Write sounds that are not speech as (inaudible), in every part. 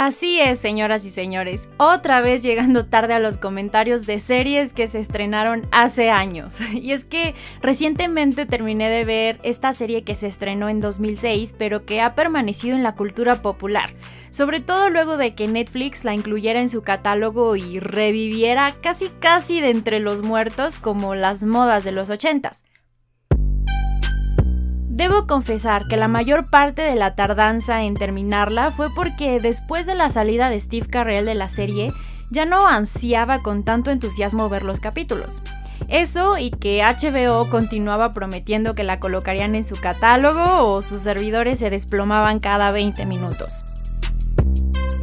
Así es, señoras y señores, otra vez llegando tarde a los comentarios de series que se estrenaron hace años. (laughs) Y es que recientemente terminé de ver esta serie que se estrenó en 2006, pero que ha permanecido en la cultura popular, sobre todo luego de que Netflix la incluyera en su catálogo y reviviera casi casi de entre los muertos como las modas de los 80s. Debo confesar que la mayor parte de la tardanza en terminarla fue porque después de la salida de Steve Carell de la serie, ya no ansiaba con tanto entusiasmo ver los capítulos. Eso y que HBO continuaba prometiendo que la colocarían en su catálogo o sus servidores se desplomaban cada 20 minutos.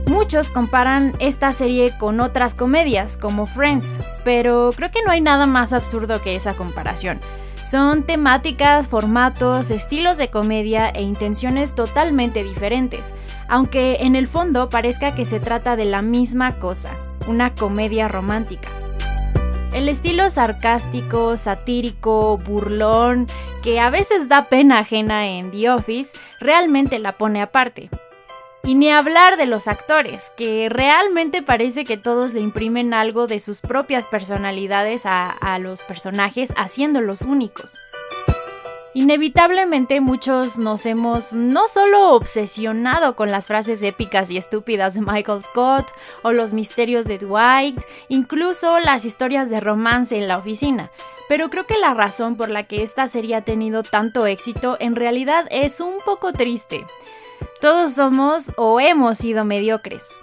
Muchos comparan esta serie con otras comedias como Friends, pero creo que no hay nada más absurdo que esa comparación. Son temáticas, formatos, estilos de comedia e intenciones totalmente diferentes, aunque en el fondo parezca que se trata de la misma cosa, una comedia romántica. El estilo sarcástico, satírico, burlón, que a veces da pena ajena en The Office, realmente la pone aparte. Y ni hablar de los actores, que realmente parece que todos le imprimen algo de sus propias personalidades a, los personajes, haciéndolos únicos. Inevitablemente muchos nos hemos no solo obsesionado con las frases épicas y estúpidas de Michael Scott o los misterios de Dwight, incluso las historias de romance en la oficina, pero creo que la razón por la que esta serie ha tenido tanto éxito en realidad es un poco triste. Todos somos o hemos sido mediocres.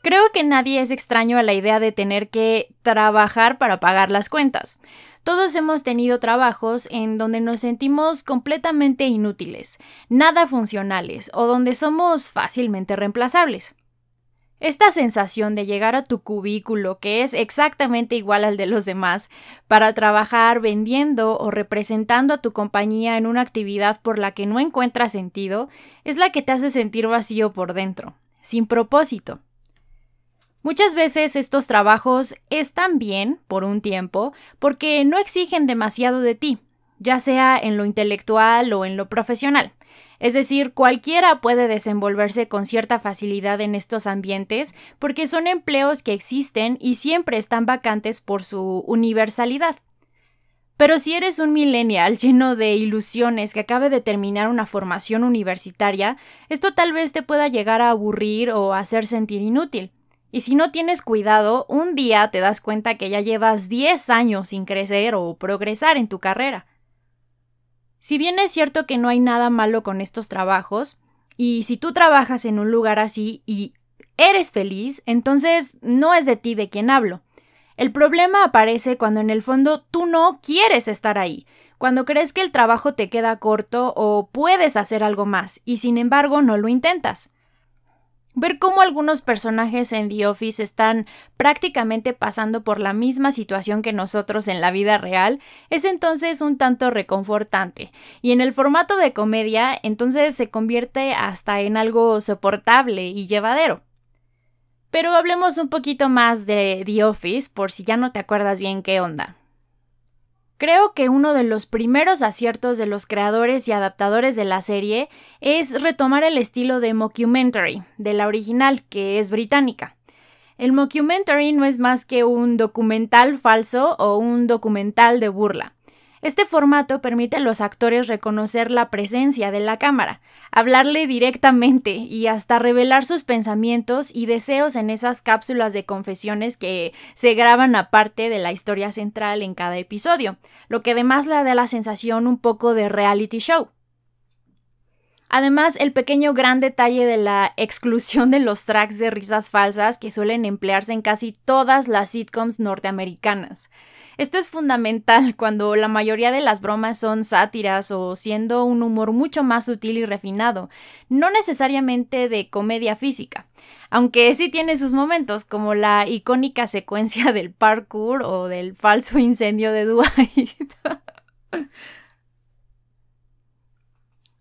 Creo que nadie es extraño a la idea de tener que trabajar para pagar las cuentas. Todos hemos tenido trabajos en donde nos sentimos completamente inútiles, nada funcionales o donde somos fácilmente reemplazables. Esta sensación de llegar a tu cubículo, que es exactamente igual al de los demás, para trabajar vendiendo o representando a tu compañía en una actividad por la que no encuentras sentido, es la que te hace sentir vacío por dentro, sin propósito. Muchas veces estos trabajos están bien por un tiempo porque no exigen demasiado de ti, ya sea en lo intelectual o en lo profesional. Es decir, cualquiera puede desenvolverse con cierta facilidad en estos ambientes porque son empleos que existen y siempre están vacantes por su universalidad. Pero si eres un millennial lleno de ilusiones que acabe de terminar una formación universitaria, esto tal vez te pueda llegar a aburrir o hacer sentir inútil. Y si no tienes cuidado, un día te das cuenta que ya llevas 10 años sin crecer o progresar en tu carrera. Si bien es cierto que no hay nada malo con estos trabajos, y si tú trabajas en un lugar así y eres feliz, entonces no es de ti de quien hablo. El problema aparece cuando en el fondo tú no quieres estar ahí, cuando crees que el trabajo te queda corto o puedes hacer algo más, y sin embargo no lo intentas. Ver cómo algunos personajes en The Office están prácticamente pasando por la misma situación que nosotros en la vida real es entonces un tanto reconfortante. Y en el formato de comedia, entonces se convierte hasta en algo soportable y llevadero. Pero hablemos un poquito más de The Office por si ya no te acuerdas bien qué onda. Creo que uno de los primeros aciertos de los creadores y adaptadores de la serie es retomar el estilo de mockumentary, de la original, que es británica. El mockumentary no es más que un documental falso o un documental de burla. Este formato permite a los actores reconocer la presencia de la cámara, hablarle directamente y hasta revelar sus pensamientos y deseos en esas cápsulas de confesiones que se graban aparte de la historia central en cada episodio, lo que además le da la sensación un poco de reality show. Además, el pequeño gran detalle de la exclusión de los tracks de risas falsas que suelen emplearse en casi todas las sitcoms norteamericanas. Esto es fundamental (laughs) cuando la mayoría de las bromas son sátiras o siendo un humor mucho más sutil y refinado, no necesariamente de comedia física, aunque sí tiene sus momentos, como la icónica secuencia (laughs) del parkour o del falso incendio de Dwight. (laughs)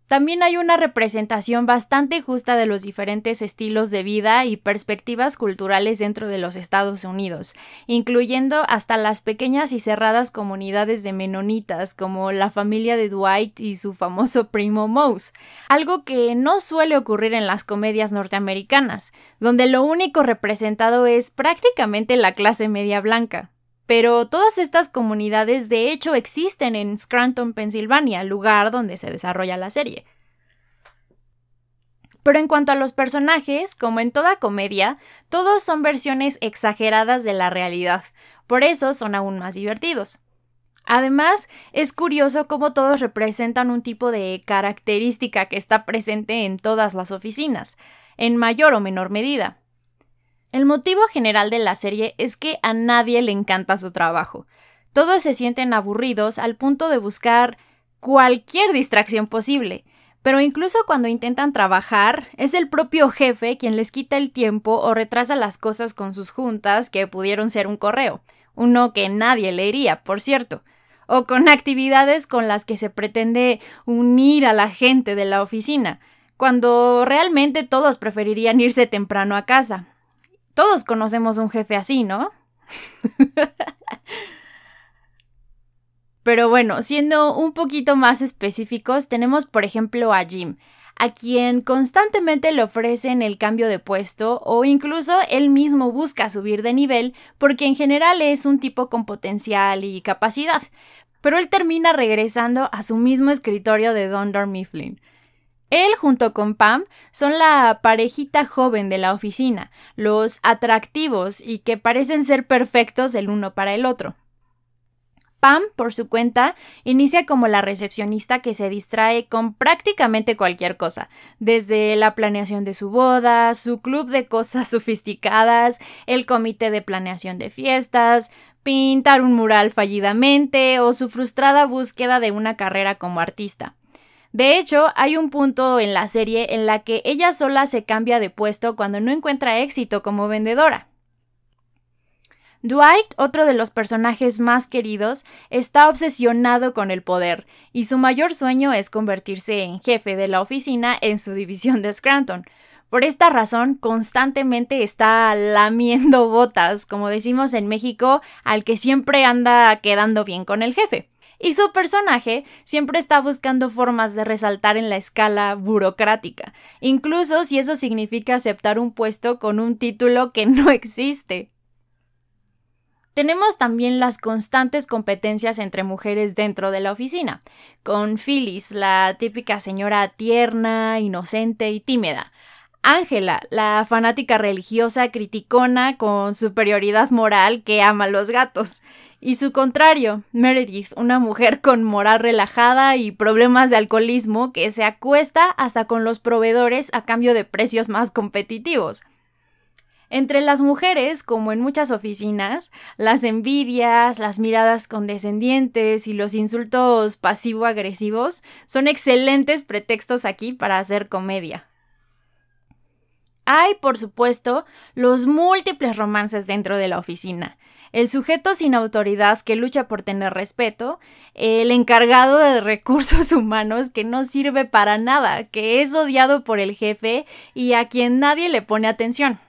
También hay una representación bastante justa de los diferentes estilos de vida y perspectivas culturales dentro de los Estados Unidos, incluyendo hasta las pequeñas y cerradas comunidades de menonitas como la familia de Dwight y su famoso primo Mouse, algo que no suele ocurrir en las comedias norteamericanas, donde lo único representado es prácticamente la clase media blanca. Pero todas estas comunidades de hecho existen en Scranton, Pensilvania, lugar donde se desarrolla la serie. Pero en cuanto a los personajes, como en toda comedia, todos son versiones exageradas de la realidad, por eso son aún más divertidos. Además, es curioso cómo todos representan un tipo de característica que está presente en todas las oficinas, en mayor o menor medida. El motivo general de la serie es que a nadie le encanta su trabajo. Todos se sienten aburridos al punto de buscar cualquier distracción posible. Pero incluso cuando intentan trabajar, es el propio jefe quien les quita el tiempo o retrasa las cosas con sus juntas que pudieron ser un correo, uno que nadie leería, por cierto, o con actividades con las que se pretende unir a la gente de la oficina, cuando realmente todos preferirían irse temprano a casa, todos conocemos un jefe así, ¿no? (laughs) Pero bueno, siendo un poquito más específicos, tenemos por ejemplo a Jim, a quien constantemente le ofrecen el cambio de puesto o incluso él mismo busca subir de nivel porque en general es un tipo con potencial y capacidad, pero él termina regresando a su mismo escritorio de Dondor Mifflin. Él junto con Pam son la parejita joven de la oficina, los atractivos y que parecen ser perfectos el uno para el otro. Pam, por su cuenta, inicia como la recepcionista que se distrae con prácticamente cualquier cosa, desde la planeación de su boda, su club de cosas (laughs) sofisticadas, el comité de planeación de fiestas, pintar un mural fallidamente o su frustrada búsqueda de una carrera como artista. De hecho, hay un punto en la serie en la que ella sola se cambia de puesto cuando no encuentra éxito como vendedora. Dwight, otro de los personajes más queridos, está obsesionado con el poder, y su mayor sueño es convertirse en jefe de la oficina en su división de Scranton. Por esta razón, constantemente está lamiendo botas, como decimos en México, al que siempre anda quedando bien con el jefe y su personaje siempre está buscando formas de resaltar en la escala burocrática, incluso si eso significa aceptar un puesto con un título que no existe. Tenemos también las constantes competencias entre mujeres dentro de la oficina, con Phyllis, la típica señora tierna, inocente y tímida, Ángela, la fanática religiosa criticona con superioridad moral que ama los gatos, y su contrario, Meredith, una mujer con moral relajada y problemas de alcoholismo que se acuesta hasta con los proveedores a cambio de precios más competitivos. Entre las mujeres, como en muchas oficinas, las envidias, las miradas condescendientes y los insultos pasivo-agresivos son excelentes pretextos aquí para hacer comedia. Hay, por supuesto, los múltiples romances dentro de la oficina. El sujeto sin autoridad que lucha por tener respeto, el encargado de recursos (laughs) humanos que no sirve para nada, que es odiado por el jefe y a quien nadie le pone atención.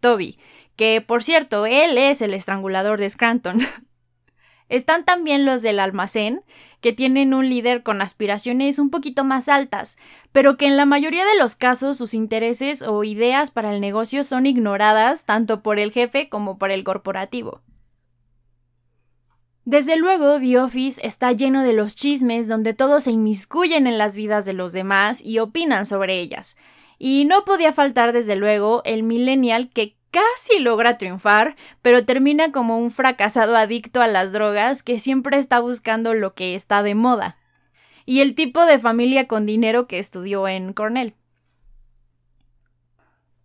Toby, que por cierto, él es el estrangulador de Scranton. (laughs) Están también los del almacén, que tienen un líder con aspiraciones un poquito más altas, pero que en la mayoría de los casos sus intereses o ideas para el negocio son ignoradas tanto por el jefe como por el corporativo. Desde luego, The Office está lleno de los chismes donde todos se inmiscuyen en las vidas de los demás y opinan sobre ellas. Y no podía faltar, desde luego, el millennial que casi logra triunfar, pero termina como un fracasado adicto a las drogas que siempre está buscando lo que está de moda. Y el tipo de familia con dinero que estudió en Cornell.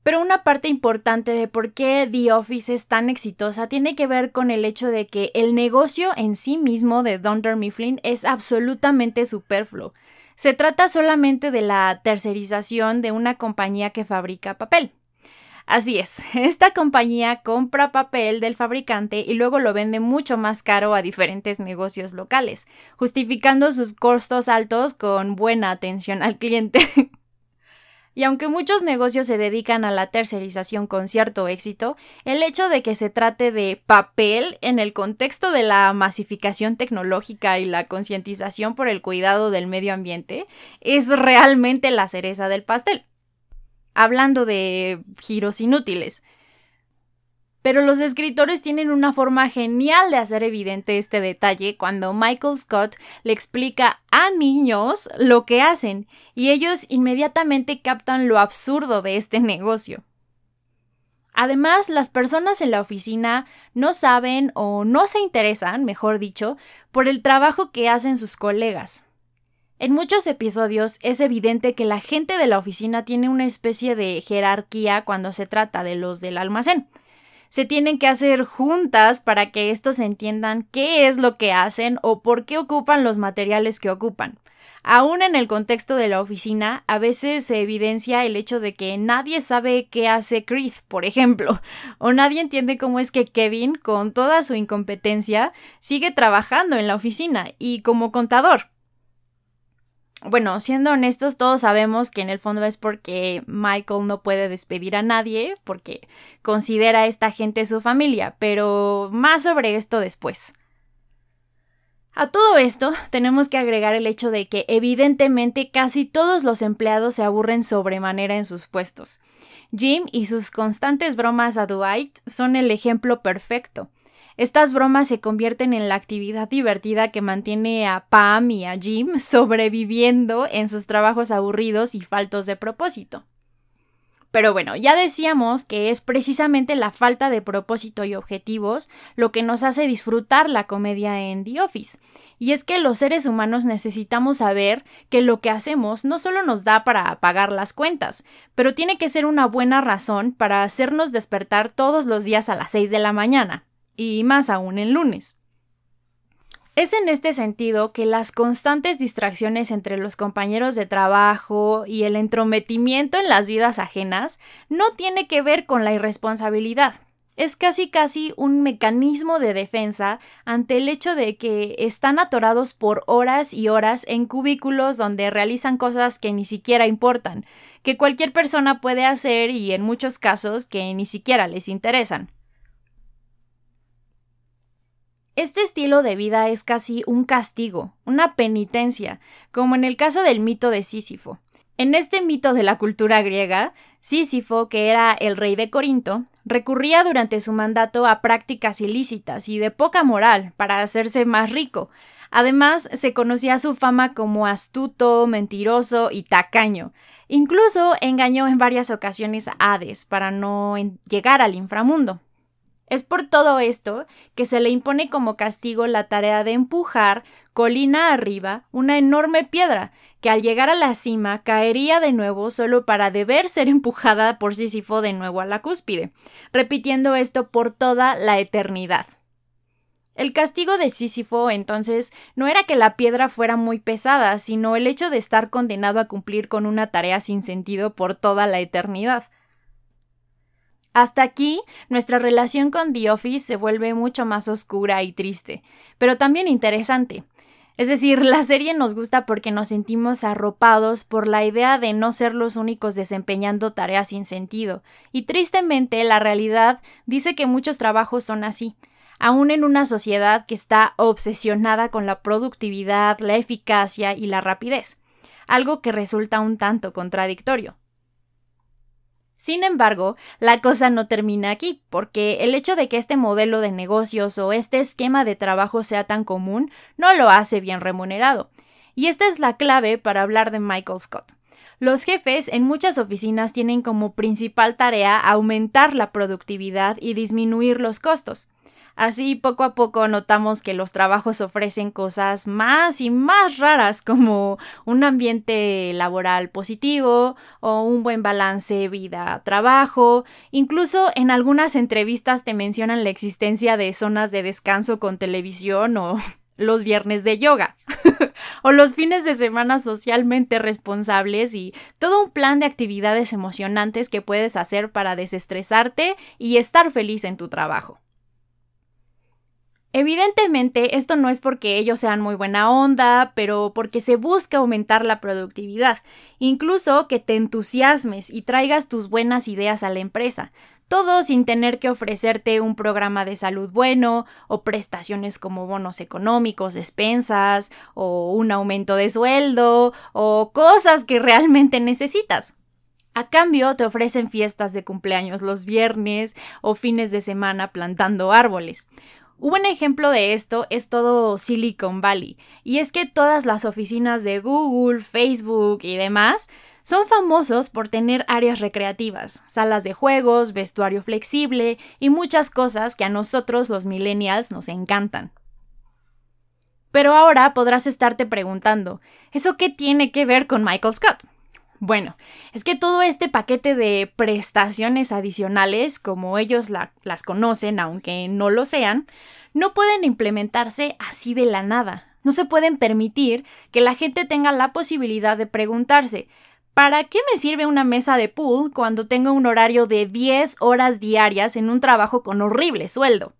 Pero una parte importante de por qué The Office es tan exitosa tiene que ver con el hecho de que el negocio en sí mismo de Dunder Mifflin es absolutamente superfluo. Se trata solamente de la tercerización de una compañía que fabrica papel. Así es, (laughs) esta compañía compra papel del fabricante y luego lo vende mucho más caro a diferentes negocios locales, justificando sus costos altos con buena atención al cliente. (laughs) Y aunque muchos negocios se dedican a la tercerización con cierto éxito, el hecho de que se trate de papel en el contexto de la masificación tecnológica y la concientización por el cuidado del medio ambiente es realmente la cereza del pastel. Hablando de giros inútiles, pero los escritores tienen una forma genial de hacer evidente este detalle cuando Michael Scott le explica a niños lo que hacen y ellos inmediatamente captan lo absurdo de este negocio. Además, las personas en la oficina no saben o no se interesan, mejor dicho, por el trabajo que hacen sus colegas. En muchos episodios es evidente que la gente de la oficina tiene una especie de jerarquía cuando se trata de los del almacén se tienen que hacer juntas para que estos entiendan qué es lo que hacen o por qué ocupan los materiales que ocupan. Aún en el contexto de la oficina, a veces se evidencia el hecho de que nadie sabe qué hace Chris, por ejemplo, o nadie entiende cómo es que Kevin, con toda su incompetencia, sigue trabajando en la oficina y como contador bueno, siendo honestos, todos sabemos que en el fondo es porque Michael no puede despedir a nadie, porque considera a esta gente su familia, pero más sobre esto después. A todo esto tenemos que agregar el hecho de que evidentemente casi todos los empleados se aburren sobremanera en sus puestos. Jim y sus constantes bromas a Dwight son el ejemplo perfecto. Estas bromas se convierten en la actividad divertida que mantiene a Pam y a Jim (laughs) sobreviviendo en sus trabajos aburridos y faltos de propósito. Pero bueno, ya decíamos que es precisamente la falta de propósito y objetivos lo que nos hace disfrutar la comedia en The Office. Y es que los seres humanos necesitamos saber que lo que hacemos no solo nos da para pagar las cuentas, pero tiene que ser una buena razón para hacernos despertar todos los días a las 6 de la mañana y más aún el lunes. Es en este sentido que las constantes distracciones entre los compañeros de trabajo y el entrometimiento en las vidas ajenas no tiene que ver con la irresponsabilidad. Es casi casi un mecanismo de defensa ante el hecho de que están atorados por horas y horas en cubículos donde realizan cosas que ni siquiera importan, que cualquier persona puede hacer y en muchos casos que ni siquiera les interesan. Este estilo de vida es casi un castigo, una penitencia, como en el caso del mito de Sísifo. En este mito de la cultura griega, Sísifo, que era el rey de Corinto, recurría durante su mandato a prácticas ilícitas y de poca moral para hacerse más rico. Además, se conocía su fama como astuto, mentiroso y tacaño. Incluso engañó en varias ocasiones a Hades para no llegar al inframundo. Es por todo esto que se le impone como castigo la tarea de empujar, colina arriba, una enorme piedra, que al llegar a la cima caería de nuevo solo para deber ser (laughs) empujada por Sísifo de nuevo a la cúspide, repitiendo esto por toda la eternidad. El castigo de Sísifo, entonces, no era que la piedra fuera muy pesada, sino el hecho de estar condenado a cumplir con una tarea sin sentido por toda la eternidad. Hasta aquí, nuestra relación con The Office se vuelve mucho más oscura y triste, pero también interesante. Es decir, la serie nos gusta porque nos sentimos arropados por la idea de no ser los únicos desempeñando tareas sin sentido, y tristemente la realidad dice que muchos trabajos son así, aún en una sociedad que está obsesionada con la productividad, la eficacia y la rapidez, algo que resulta un tanto contradictorio. Sin embargo, la cosa no termina aquí, porque el hecho de que este modelo de negocios o este esquema de trabajo sea tan común no lo hace bien remunerado. Y esta es la clave para hablar de Michael Scott. Los jefes en muchas oficinas tienen como principal tarea aumentar la productividad y disminuir los costos. Así poco a poco notamos que los trabajos ofrecen cosas más y más raras como un ambiente laboral positivo o un buen balance vida-trabajo. Incluso en algunas entrevistas te mencionan la existencia de zonas de descanso con televisión o (laughs) los viernes de yoga (laughs) o los fines de semana socialmente responsables y todo un plan de actividades emocionantes que puedes hacer para desestresarte y estar feliz en tu trabajo. Evidentemente, esto no es porque ellos sean muy buena onda, pero porque se busca aumentar la productividad, incluso que te entusiasmes y traigas tus buenas ideas a la empresa, todo sin tener que ofrecerte un programa de salud bueno o prestaciones como bonos económicos, despensas o un aumento de sueldo o cosas que realmente necesitas. A cambio, te ofrecen fiestas de cumpleaños los viernes o fines de semana plantando árboles. Un buen ejemplo de esto es todo Silicon Valley, y es que todas las oficinas de Google, Facebook y demás son famosos por tener áreas recreativas, salas de juegos, vestuario flexible y muchas cosas que a nosotros los millennials nos encantan. Pero ahora podrás estarte preguntando, ¿eso qué tiene que ver con Michael Scott? Bueno, es que todo este paquete de prestaciones adicionales, como ellos las conocen, aunque no lo sean, no pueden implementarse así de la nada. No se pueden permitir que la gente tenga la posibilidad de preguntarse, ¿para qué me sirve una mesa de pool cuando tengo un horario de 10 horas diarias en un trabajo con horrible sueldo?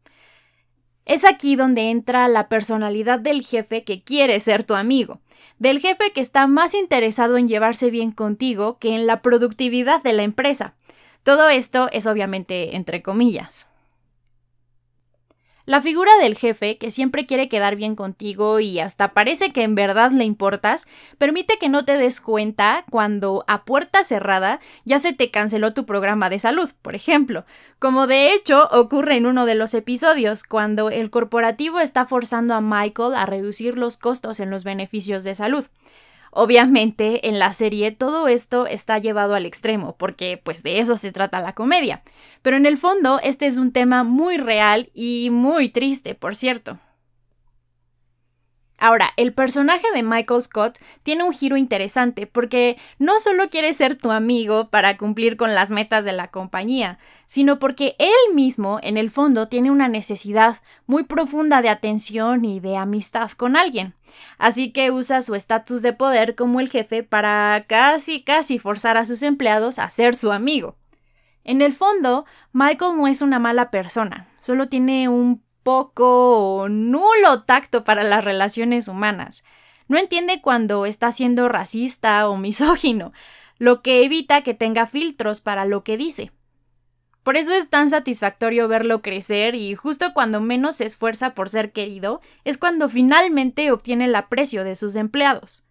Es aquí donde entra la personalidad del jefe que quiere ser tu amigo del jefe que está más interesado en llevarse bien contigo que en la productividad de la empresa. Todo esto es obviamente entre comillas. La figura del jefe, que siempre quiere quedar bien contigo y hasta parece que en verdad le importas, permite que no te des cuenta cuando a puerta cerrada ya se te canceló tu programa de salud, por ejemplo, como de hecho ocurre en uno de los episodios, cuando el corporativo está forzando a Michael a reducir los costos en los beneficios de salud. Obviamente, en la serie todo esto está llevado al extremo, porque pues de eso se trata la comedia. Pero en el fondo, este es un tema muy real y muy triste, por cierto. Ahora, el personaje de Michael Scott tiene un giro interesante porque no solo quiere ser tu amigo para cumplir con las metas de la compañía, sino porque él mismo, en el fondo, tiene una necesidad muy profunda de atención y de amistad con alguien. Así que usa su estatus de poder como el jefe para casi casi forzar a sus empleados a ser su amigo. En el fondo, Michael no es una mala persona, solo tiene un poco o nulo tacto para las relaciones humanas. No entiende cuando está siendo racista o (laughs) misógino, lo que evita que tenga filtros para lo que dice. Por eso es tan satisfactorio verlo crecer y justo cuando menos se esfuerza por ser querido es cuando finalmente obtiene el aprecio de sus empleados.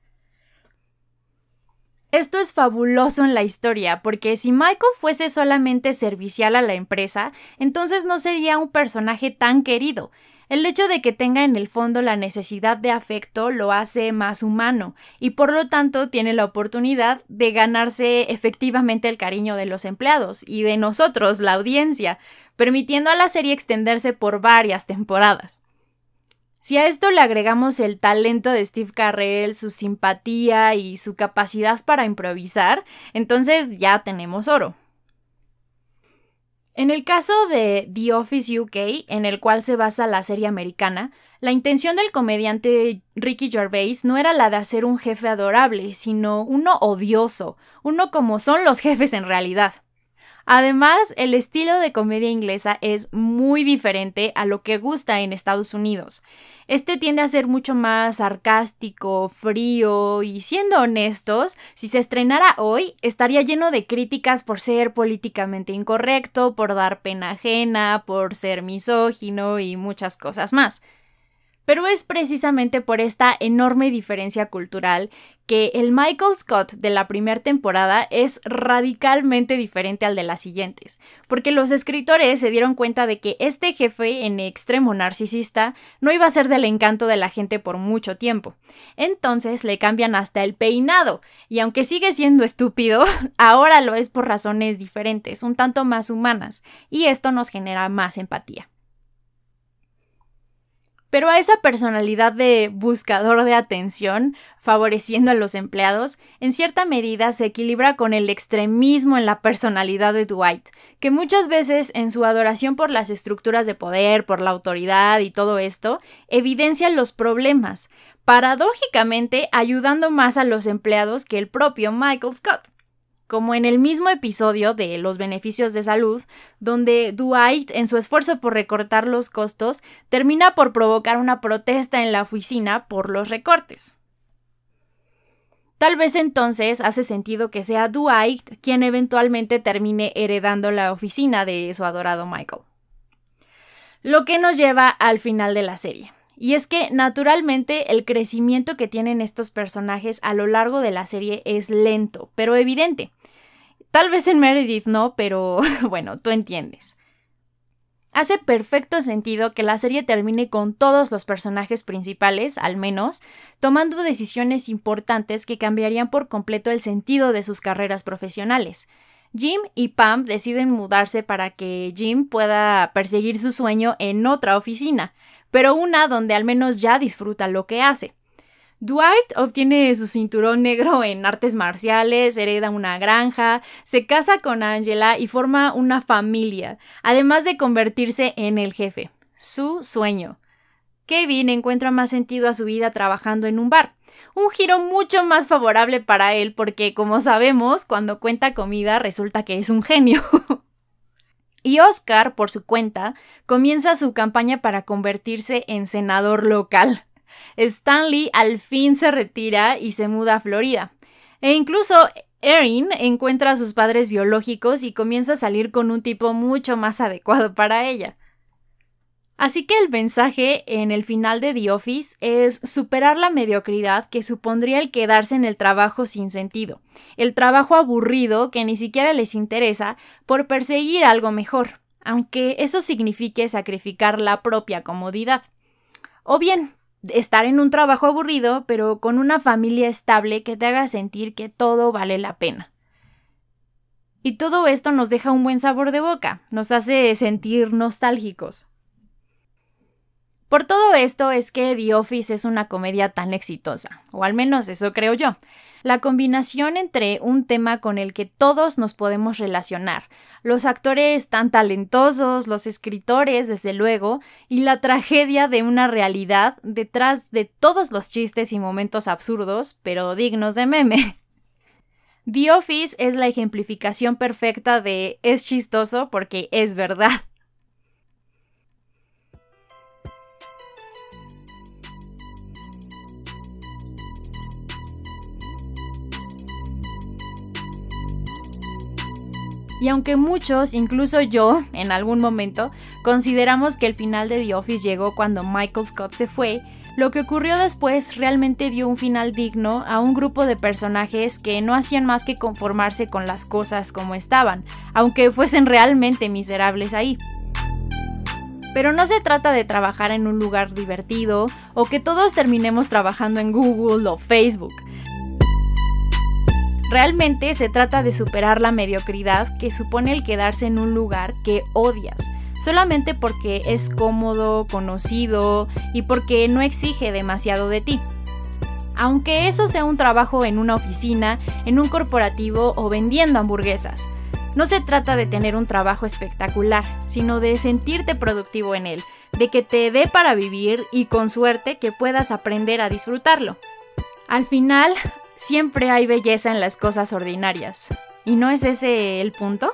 Esto es fabuloso en la historia, porque si Michael fuese solamente servicial a la empresa, entonces no sería un personaje tan querido. El hecho de que tenga en el fondo la necesidad de afecto lo hace más humano y por lo tanto tiene la oportunidad de ganarse efectivamente el cariño de los empleados y de nosotros, la audiencia, permitiendo a la serie extenderse por varias temporadas. Si a esto le agregamos el talento de Steve Carrell, su simpatía y su capacidad para improvisar, entonces ya tenemos oro. En el caso de The Office UK, en el cual se basa la serie americana, la intención del comediante Ricky Gervais no era la de hacer un jefe adorable, sino uno odioso, uno como son los jefes en realidad. Además, el estilo de comedia inglesa es muy diferente a lo que gusta en Estados Unidos. Este tiende a ser mucho más sarcástico, frío y siendo honestos, si se estrenara hoy, estaría lleno de críticas por ser políticamente incorrecto, por dar pena ajena, por ser misógino y muchas cosas más. Pero es precisamente por esta enorme diferencia cultural que el Michael Scott de la primera temporada es radicalmente diferente al de las siguientes, porque los escritores se dieron cuenta de que este jefe en extremo narcisista no iba a ser del encanto de la gente por mucho tiempo. Entonces le cambian hasta el peinado, y aunque sigue siendo estúpido, (laughs) ahora lo es por razones diferentes, un tanto más humanas, y esto nos genera más empatía. Pero a esa personalidad de buscador de atención, favoreciendo a los empleados, en cierta medida se equilibra con el extremismo en la personalidad de Dwight, que muchas veces en su adoración por las estructuras de poder, por la autoridad y todo esto, evidencia los problemas, paradójicamente ayudando más a los empleados que el propio Michael Scott como en el mismo episodio de Los beneficios de salud, donde Dwight, en su esfuerzo por recortar los costos, termina por provocar una protesta en la oficina por los recortes. Tal vez entonces hace sentido que sea Dwight quien eventualmente termine heredando la oficina de su adorado Michael. Lo que nos lleva al final de la serie. Y es que naturalmente el crecimiento que tienen estos personajes a lo largo de la serie es lento, pero evidente. Tal vez en Meredith no, pero (laughs) bueno, tú entiendes. Hace perfecto sentido que la serie termine con todos los personajes principales, al menos, tomando decisiones importantes que cambiarían por completo el sentido de sus carreras profesionales. Jim y Pam deciden mudarse para que Jim pueda perseguir su sueño en otra oficina, pero una donde al menos ya disfruta lo que hace. Dwight obtiene su cinturón negro en artes marciales, hereda una granja, se casa con Angela y forma una familia, además de convertirse en el jefe. Su sueño. Kevin encuentra más sentido a su vida trabajando en un bar. Un giro mucho más favorable para él porque, como sabemos, cuando cuenta comida resulta que es un genio. (laughs) y Oscar, por su cuenta, comienza su campaña para convertirse en senador local. Stanley al fin se retira y se muda a Florida. E incluso Erin encuentra a sus padres biológicos y comienza a salir con un tipo mucho más adecuado para ella. Así que el mensaje en el final de The Office es superar la mediocridad que supondría el quedarse en el trabajo sin sentido, el trabajo aburrido que ni siquiera les interesa por perseguir algo mejor, aunque eso signifique sacrificar la propia comodidad. O bien, estar en un trabajo aburrido, pero con una familia estable que te haga sentir que todo vale la pena. Y todo esto nos deja un buen sabor de boca, nos hace sentir nostálgicos. Por todo esto es que The Office es una comedia tan exitosa, o al menos eso creo yo la combinación entre un tema con el que todos nos podemos relacionar, los actores tan talentosos, los escritores, desde luego, y la tragedia de una realidad detrás de todos los chistes y momentos absurdos, pero dignos de meme. The Office es la ejemplificación perfecta de es chistoso porque es verdad. Y aunque muchos, incluso yo, en algún momento, consideramos que el final de The Office llegó cuando Michael Scott se fue, lo que ocurrió después realmente dio un final digno a un grupo de personajes que no hacían más que conformarse con las cosas como estaban, aunque fuesen realmente miserables ahí. Pero no se trata de trabajar en un lugar divertido o que todos terminemos trabajando en Google o Facebook. Realmente se trata de superar la mediocridad que supone el quedarse en un lugar que odias, solamente porque es cómodo, conocido y porque no exige demasiado de ti. Aunque eso sea un trabajo en una oficina, en un corporativo o vendiendo hamburguesas. No se trata de tener un trabajo espectacular, sino de sentirte productivo en él, de que te dé para vivir y con suerte que puedas aprender a disfrutarlo. Al final, Siempre hay belleza en las cosas ordinarias. ¿Y no es ese el punto?